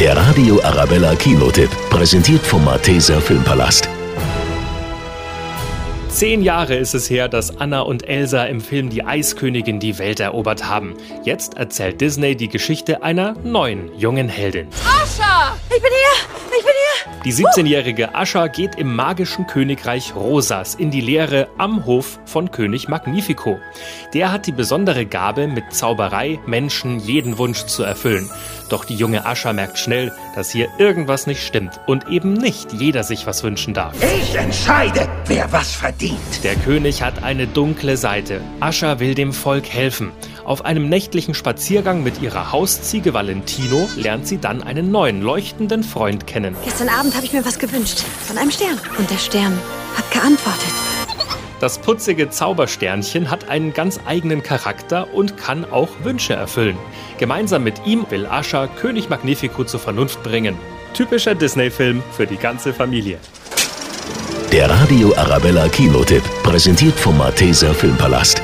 Der Radio Arabella Kinotipp, präsentiert vom Malteser Filmpalast. Zehn Jahre ist es her, dass Anna und Elsa im Film Die Eiskönigin die Welt erobert haben. Jetzt erzählt Disney die Geschichte einer neuen jungen Heldin. Ascha! Ich bin hier! Ich bin hier! Die 17-jährige Ascha geht im magischen Königreich Rosas in die Lehre am Hof von König Magnifico. Der hat die besondere Gabe, mit Zauberei Menschen jeden Wunsch zu erfüllen. Doch die junge Ascha merkt schnell, dass hier irgendwas nicht stimmt und eben nicht jeder sich was wünschen darf. Ich entscheide, wer was verdient. Der König hat eine dunkle Seite. Ascha will dem Volk helfen. Auf einem nächtlichen Spaziergang mit ihrer Hausziege Valentino lernt sie dann einen neuen, leuchtenden Freund kennen. Gestern Abend habe ich mir was gewünscht. Von einem Stern. Und der Stern hat geantwortet. Das putzige Zaubersternchen hat einen ganz eigenen Charakter und kann auch Wünsche erfüllen. Gemeinsam mit ihm will Ascha König Magnifico zur Vernunft bringen. Typischer Disney-Film für die ganze Familie. Der Radio Arabella Kinotipp, präsentiert vom Malteser Filmpalast.